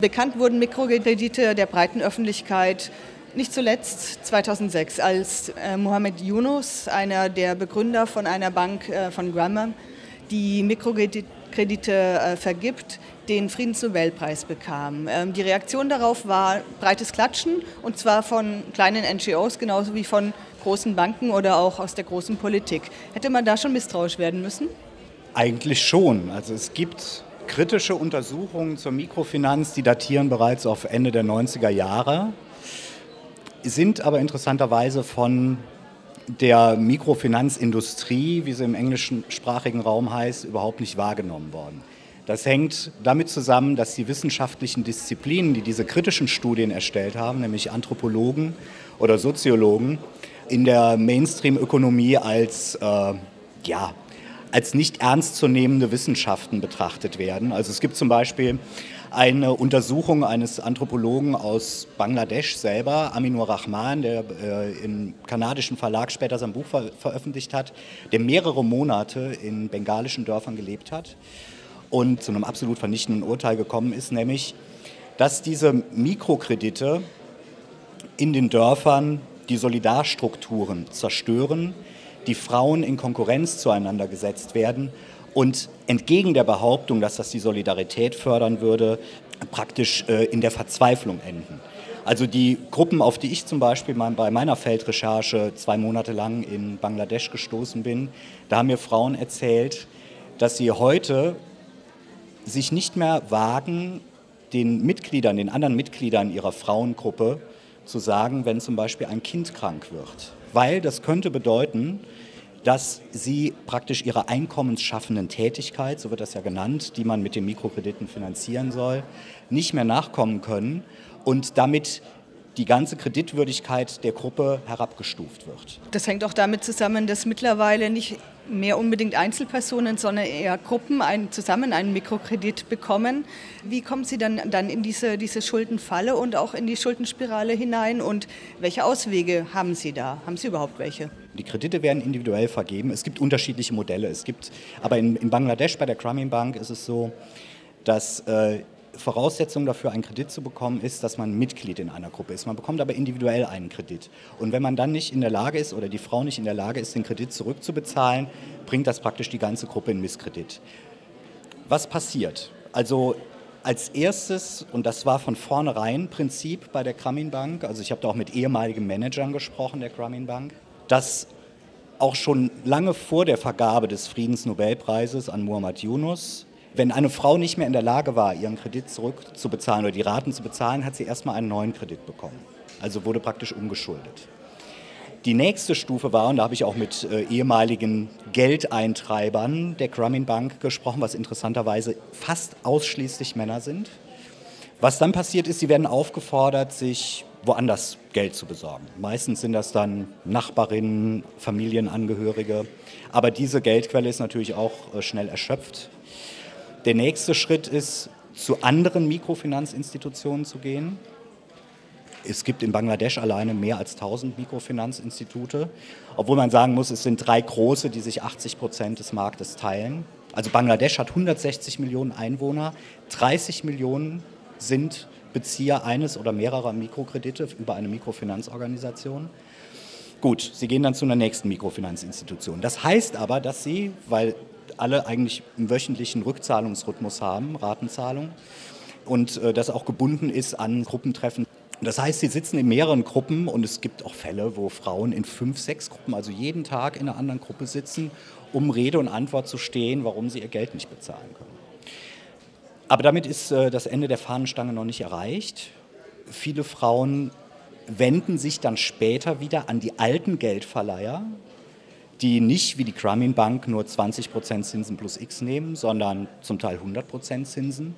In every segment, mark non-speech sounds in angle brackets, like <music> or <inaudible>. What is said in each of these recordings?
Bekannt wurden Mikrokredite der breiten Öffentlichkeit nicht zuletzt 2006, als äh, Mohamed Yunus, einer der Begründer von einer Bank äh, von Grammar, die Mikrokredite äh, vergibt, den Friedensnobelpreis bekam. Ähm, die Reaktion darauf war breites Klatschen und zwar von kleinen NGOs genauso wie von großen Banken oder auch aus der großen Politik. Hätte man da schon misstrauisch werden müssen? Eigentlich schon. Also es gibt kritische Untersuchungen zur Mikrofinanz, die datieren bereits auf Ende der 90er Jahre sind aber interessanterweise von der Mikrofinanzindustrie, wie sie im englischsprachigen Raum heißt, überhaupt nicht wahrgenommen worden. Das hängt damit zusammen, dass die wissenschaftlichen Disziplinen, die diese kritischen Studien erstellt haben, nämlich Anthropologen oder Soziologen, in der Mainstream-Ökonomie als, äh, ja, als nicht ernstzunehmende Wissenschaften betrachtet werden. Also es gibt zum Beispiel eine Untersuchung eines Anthropologen aus Bangladesch selber, Aminur Rahman, der äh, im kanadischen Verlag später sein Buch ver veröffentlicht hat, der mehrere Monate in bengalischen Dörfern gelebt hat und zu einem absolut vernichtenden Urteil gekommen ist, nämlich, dass diese Mikrokredite in den Dörfern die Solidarstrukturen zerstören, die Frauen in Konkurrenz zueinander gesetzt werden und entgegen der Behauptung, dass das die Solidarität fördern würde, praktisch äh, in der Verzweiflung enden. Also die Gruppen, auf die ich zum Beispiel bei meiner Feldrecherche zwei Monate lang in Bangladesch gestoßen bin, da haben mir Frauen erzählt, dass sie heute sich nicht mehr wagen, den Mitgliedern, den anderen Mitgliedern ihrer Frauengruppe zu sagen, wenn zum Beispiel ein Kind krank wird. Weil das könnte bedeuten, dass sie praktisch ihrer einkommensschaffenden Tätigkeit, so wird das ja genannt, die man mit den Mikrokrediten finanzieren soll, nicht mehr nachkommen können und damit die ganze Kreditwürdigkeit der Gruppe herabgestuft wird. Das hängt auch damit zusammen, dass mittlerweile nicht mehr unbedingt Einzelpersonen, sondern eher Gruppen ein, zusammen einen Mikrokredit bekommen. Wie kommen Sie dann, dann in diese, diese Schuldenfalle und auch in die Schuldenspirale hinein und welche Auswege haben Sie da? Haben Sie überhaupt welche? Die Kredite werden individuell vergeben. Es gibt unterschiedliche Modelle. Es gibt, aber in, in Bangladesch bei der Grameen Bank ist es so, dass äh, Voraussetzung dafür, einen Kredit zu bekommen, ist, dass man Mitglied in einer Gruppe ist. Man bekommt aber individuell einen Kredit. Und wenn man dann nicht in der Lage ist oder die Frau nicht in der Lage ist, den Kredit zurückzubezahlen, bringt das praktisch die ganze Gruppe in Misskredit. Was passiert? Also als erstes, und das war von vornherein Prinzip bei der Grameen Bank, also ich habe da auch mit ehemaligen Managern gesprochen der Grameen Bank, dass auch schon lange vor der Vergabe des Friedensnobelpreises an Muhammad Yunus wenn eine Frau nicht mehr in der Lage war, ihren Kredit zurückzubezahlen oder die Raten zu bezahlen, hat sie erstmal einen neuen Kredit bekommen. Also wurde praktisch umgeschuldet. Die nächste Stufe war, und da habe ich auch mit äh, ehemaligen Geldeintreibern der Grameen Bank gesprochen, was interessanterweise fast ausschließlich Männer sind. Was dann passiert ist, sie werden aufgefordert, sich woanders Geld zu besorgen. Meistens sind das dann Nachbarinnen, Familienangehörige. Aber diese Geldquelle ist natürlich auch äh, schnell erschöpft. Der nächste Schritt ist, zu anderen Mikrofinanzinstitutionen zu gehen. Es gibt in Bangladesch alleine mehr als 1000 Mikrofinanzinstitute, obwohl man sagen muss, es sind drei große, die sich 80 Prozent des Marktes teilen. Also Bangladesch hat 160 Millionen Einwohner, 30 Millionen sind Bezieher eines oder mehrerer Mikrokredite über eine Mikrofinanzorganisation. Gut, Sie gehen dann zu einer nächsten Mikrofinanzinstitution. Das heißt aber, dass Sie, weil alle eigentlich einen wöchentlichen Rückzahlungsrhythmus haben, Ratenzahlung, und äh, das auch gebunden ist an Gruppentreffen. Das heißt, sie sitzen in mehreren Gruppen und es gibt auch Fälle, wo Frauen in fünf, sechs Gruppen, also jeden Tag in einer anderen Gruppe sitzen, um Rede und Antwort zu stehen, warum sie ihr Geld nicht bezahlen können. Aber damit ist äh, das Ende der Fahnenstange noch nicht erreicht. Viele Frauen wenden sich dann später wieder an die alten Geldverleiher, die nicht wie die Grameen Bank nur 20% Zinsen plus X nehmen, sondern zum Teil 100% Zinsen.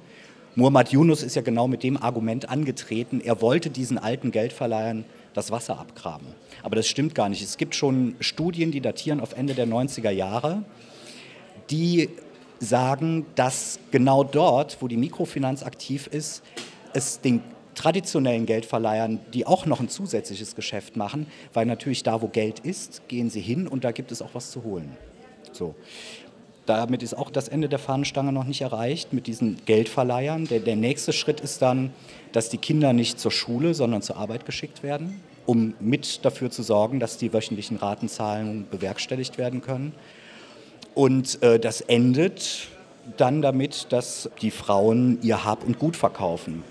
Muhammad Yunus ist ja genau mit dem Argument angetreten, er wollte diesen alten Geldverleihern das Wasser abgraben. Aber das stimmt gar nicht. Es gibt schon Studien, die datieren auf Ende der 90er Jahre, die sagen, dass genau dort, wo die Mikrofinanz aktiv ist, es den traditionellen Geldverleihern, die auch noch ein zusätzliches Geschäft machen, weil natürlich da, wo Geld ist, gehen sie hin und da gibt es auch was zu holen. So. Damit ist auch das Ende der Fahnenstange noch nicht erreicht mit diesen Geldverleihern. Der, der nächste Schritt ist dann, dass die Kinder nicht zur Schule, sondern zur Arbeit geschickt werden, um mit dafür zu sorgen, dass die wöchentlichen Ratenzahlungen bewerkstelligt werden können. Und äh, das endet dann damit, dass die Frauen ihr Hab und Gut verkaufen.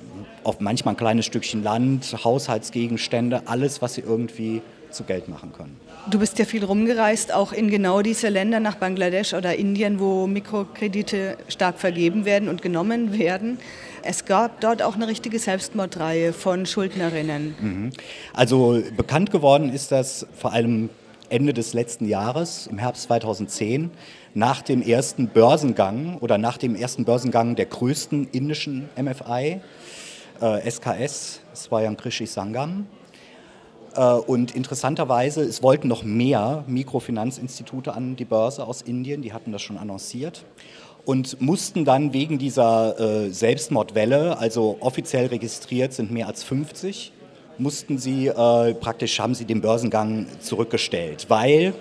Auf manchmal ein kleines Stückchen Land, Haushaltsgegenstände, alles, was sie irgendwie zu Geld machen können. Du bist ja viel rumgereist, auch in genau diese Länder nach Bangladesch oder Indien, wo Mikrokredite stark vergeben werden und genommen werden. Es gab dort auch eine richtige Selbstmordreihe von Schuldnerinnen. Mhm. Also bekannt geworden ist das vor allem Ende des letzten Jahres, im Herbst 2010, nach dem ersten Börsengang oder nach dem ersten Börsengang der größten indischen MFI, äh, SKS, Swayam Krishi Sangam. Äh, und interessanterweise, es wollten noch mehr Mikrofinanzinstitute an die Börse aus Indien, die hatten das schon annonciert und mussten dann wegen dieser äh, Selbstmordwelle, also offiziell registriert sind mehr als 50, mussten sie äh, praktisch, haben sie den Börsengang zurückgestellt, weil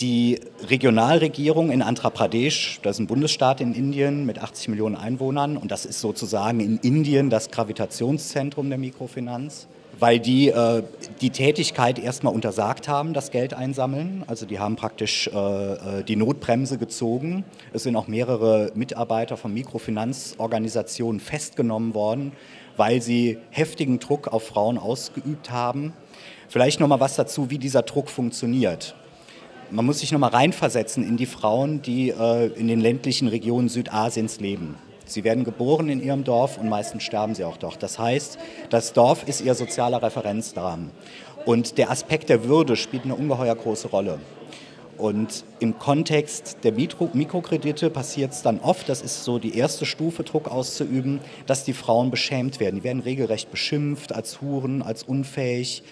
die Regionalregierung in Andhra Pradesh, das ist ein Bundesstaat in Indien mit 80 Millionen Einwohnern und das ist sozusagen in Indien das Gravitationszentrum der Mikrofinanz, weil die äh, die Tätigkeit erstmal untersagt haben, das Geld einsammeln. Also die haben praktisch äh, äh, die Notbremse gezogen. Es sind auch mehrere Mitarbeiter von Mikrofinanzorganisationen festgenommen worden, weil sie heftigen Druck auf Frauen ausgeübt haben. Vielleicht noch mal was dazu, wie dieser Druck funktioniert. Man muss sich noch mal reinversetzen in die Frauen, die äh, in den ländlichen Regionen Südasiens leben. Sie werden geboren in ihrem Dorf und meistens sterben sie auch dort. Das heißt, das Dorf ist ihr sozialer Referenzrahmen. Und der Aspekt der Würde spielt eine ungeheuer große Rolle. Und im Kontext der Mikro Mikrokredite passiert es dann oft, das ist so die erste Stufe, Druck auszuüben, dass die Frauen beschämt werden. Die werden regelrecht beschimpft als Huren, als unfähig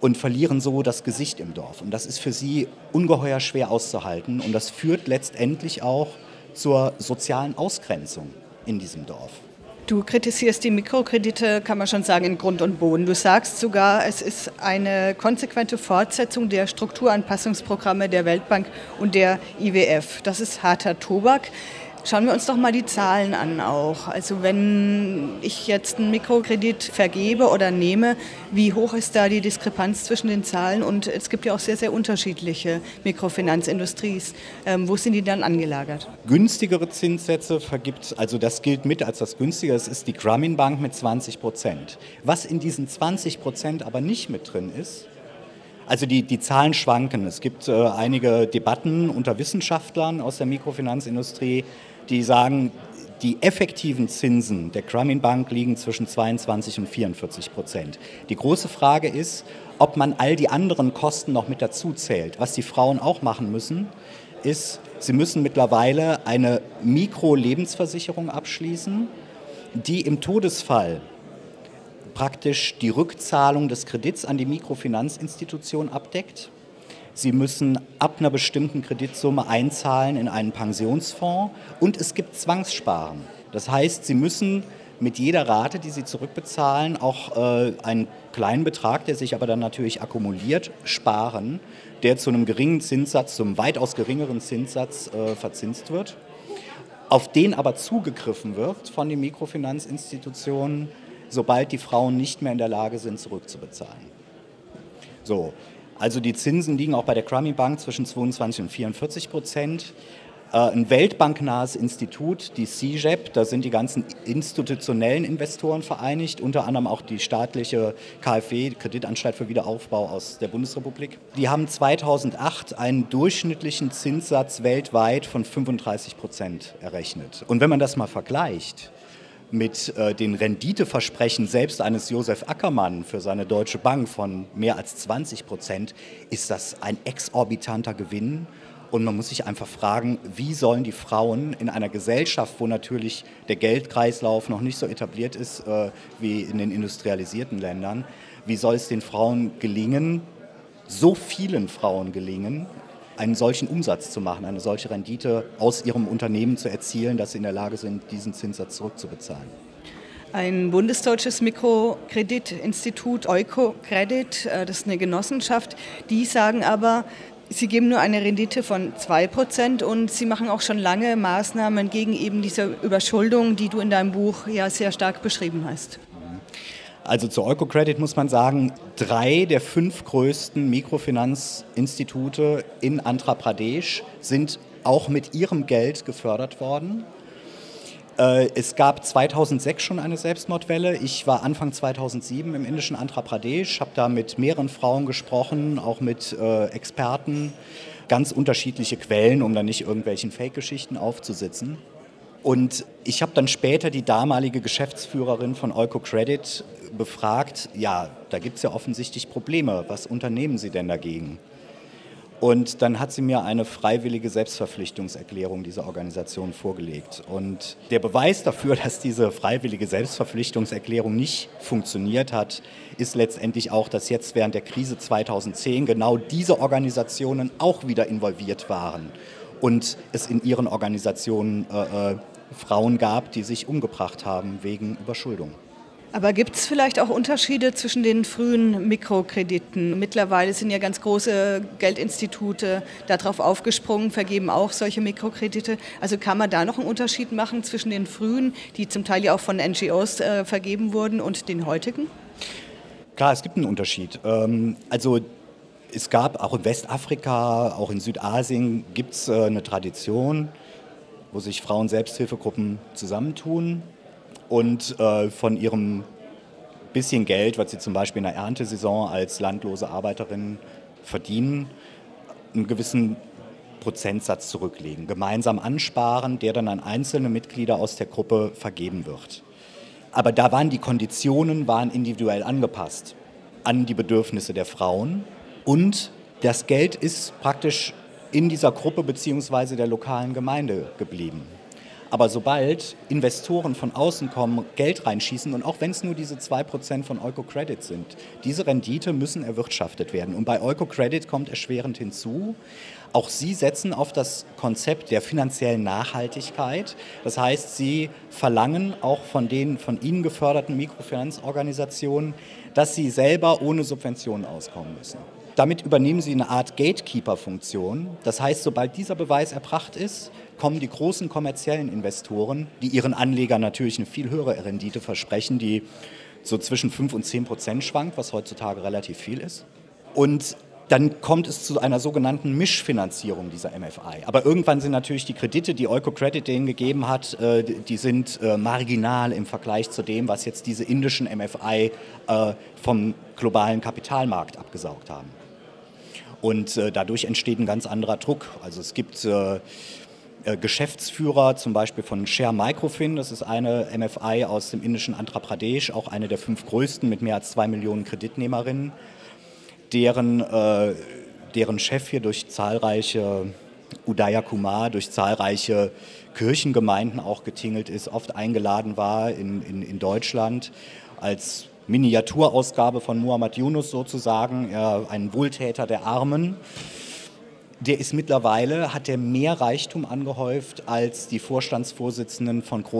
und verlieren so das Gesicht im Dorf. Und das ist für sie ungeheuer schwer auszuhalten. Und das führt letztendlich auch zur sozialen Ausgrenzung in diesem Dorf. Du kritisierst die Mikrokredite, kann man schon sagen, in Grund und Boden. Du sagst sogar, es ist eine konsequente Fortsetzung der Strukturanpassungsprogramme der Weltbank und der IWF. Das ist harter Tobak. Schauen wir uns doch mal die Zahlen an auch. Also wenn ich jetzt einen Mikrokredit vergebe oder nehme, wie hoch ist da die Diskrepanz zwischen den Zahlen? Und es gibt ja auch sehr, sehr unterschiedliche Mikrofinanzindustries. Ähm, wo sind die dann angelagert? Günstigere Zinssätze vergibt, also das gilt mit als das günstigere, das ist die Grameen Bank mit 20 Prozent. Was in diesen 20 Prozent aber nicht mit drin ist, also die, die Zahlen schwanken. Es gibt äh, einige Debatten unter Wissenschaftlern aus der Mikrofinanzindustrie, die sagen, die effektiven Zinsen der Grameen Bank liegen zwischen 22 und 44 Prozent. Die große Frage ist, ob man all die anderen Kosten noch mit dazu zählt. Was die Frauen auch machen müssen, ist, sie müssen mittlerweile eine Mikro-Lebensversicherung abschließen, die im Todesfall praktisch die Rückzahlung des Kredits an die Mikrofinanzinstitution abdeckt Sie müssen ab einer bestimmten Kreditsumme einzahlen in einen Pensionsfonds und es gibt Zwangssparen. Das heißt, Sie müssen mit jeder Rate, die Sie zurückbezahlen, auch äh, einen kleinen Betrag, der sich aber dann natürlich akkumuliert, sparen, der zu einem geringen Zinssatz, zum weitaus geringeren Zinssatz äh, verzinst wird, auf den aber zugegriffen wird von den Mikrofinanzinstitutionen, sobald die Frauen nicht mehr in der Lage sind, zurückzubezahlen. So, also die Zinsen liegen auch bei der Crummy Bank zwischen 22 und 44 Prozent. Äh, ein weltbanknahes Institut, die CJEP, da sind die ganzen institutionellen Investoren vereinigt, unter anderem auch die staatliche KfW, Kreditanstalt für Wiederaufbau aus der Bundesrepublik. Die haben 2008 einen durchschnittlichen Zinssatz weltweit von 35 Prozent errechnet. Und wenn man das mal vergleicht, mit äh, den Renditeversprechen selbst eines Josef Ackermann für seine Deutsche Bank von mehr als 20 Prozent, ist das ein exorbitanter Gewinn. Und man muss sich einfach fragen, wie sollen die Frauen in einer Gesellschaft, wo natürlich der Geldkreislauf noch nicht so etabliert ist äh, wie in den industrialisierten Ländern, wie soll es den Frauen gelingen, so vielen Frauen gelingen, einen solchen Umsatz zu machen, eine solche Rendite aus ihrem Unternehmen zu erzielen, dass sie in der Lage sind, diesen Zinssatz zurückzubezahlen. Ein bundesdeutsches Mikrokreditinstitut, Eukocredit, äh, das ist eine Genossenschaft, die sagen aber, Sie geben nur eine Rendite von 2% und Sie machen auch schon lange Maßnahmen gegen eben diese Überschuldung, die du in deinem Buch ja sehr stark beschrieben hast. Also zu Eukocredit muss man sagen, drei der fünf größten Mikrofinanzinstitute in Andhra Pradesh sind auch mit ihrem Geld gefördert worden. Äh, es gab 2006 schon eine Selbstmordwelle. Ich war Anfang 2007 im indischen Andhra Pradesh, habe da mit mehreren Frauen gesprochen, auch mit äh, Experten, ganz unterschiedliche Quellen, um da nicht irgendwelchen Fake-Geschichten aufzusitzen. Und ich habe dann später die damalige Geschäftsführerin von Eukocredit befragt, ja, da gibt es ja offensichtlich Probleme, was unternehmen Sie denn dagegen? Und dann hat sie mir eine freiwillige Selbstverpflichtungserklärung dieser Organisation vorgelegt. Und der Beweis dafür, <laughs> dass diese freiwillige Selbstverpflichtungserklärung nicht funktioniert hat, ist letztendlich auch, dass jetzt während der Krise 2010 genau diese Organisationen auch wieder involviert waren und es in ihren Organisationen äh, äh, Frauen gab, die sich umgebracht haben wegen Überschuldung. Aber gibt es vielleicht auch Unterschiede zwischen den frühen Mikrokrediten? Mittlerweile sind ja ganz große Geldinstitute darauf aufgesprungen, vergeben auch solche Mikrokredite. Also kann man da noch einen Unterschied machen zwischen den frühen, die zum Teil ja auch von NGOs äh, vergeben wurden, und den heutigen? Klar, es gibt einen Unterschied. Ähm, also es gab auch in Westafrika, auch in Südasien gibt es äh, eine Tradition, wo sich Frauen-Selbsthilfegruppen zusammentun und äh, von ihrem bisschen Geld, was sie zum Beispiel in der Erntesaison als landlose Arbeiterinnen verdienen, einen gewissen Prozentsatz zurücklegen, gemeinsam ansparen, der dann an einzelne Mitglieder aus der Gruppe vergeben wird. Aber da waren die Konditionen waren individuell angepasst an die Bedürfnisse der Frauen und das Geld ist praktisch in dieser Gruppe bzw. der lokalen Gemeinde geblieben. Aber sobald Investoren von außen kommen, Geld reinschießen und auch wenn es nur diese 2% von Eukocredit sind, diese Rendite müssen erwirtschaftet werden. Und bei Eukocredit kommt erschwerend hinzu, auch sie setzen auf das Konzept der finanziellen Nachhaltigkeit. Das heißt, sie verlangen auch von den von ihnen geförderten Mikrofinanzorganisationen, dass sie selber ohne Subventionen auskommen müssen. Damit übernehmen sie eine Art Gatekeeper-Funktion. Das heißt, sobald dieser Beweis erbracht ist, kommen die großen kommerziellen Investoren, die ihren Anlegern natürlich eine viel höhere Rendite versprechen, die so zwischen 5 und 10 Prozent schwankt, was heutzutage relativ viel ist. Und dann kommt es zu einer sogenannten Mischfinanzierung dieser MFI. Aber irgendwann sind natürlich die Kredite, die Eukocredit denen gegeben hat, äh, die sind äh, marginal im Vergleich zu dem, was jetzt diese indischen MFI äh, vom globalen Kapitalmarkt abgesaugt haben. Und dadurch entsteht ein ganz anderer Druck. Also es gibt äh, Geschäftsführer zum Beispiel von Share Microfin, das ist eine MFI aus dem indischen Andhra Pradesh, auch eine der fünf größten mit mehr als zwei Millionen Kreditnehmerinnen, deren, äh, deren Chef hier durch zahlreiche Udaya Kumar durch zahlreiche Kirchengemeinden auch getingelt ist, oft eingeladen war in, in, in Deutschland als Miniaturausgabe von Muhammad Yunus sozusagen, ein Wohltäter der Armen. Der ist mittlerweile, hat er mehr Reichtum angehäuft als die Vorstandsvorsitzenden von großen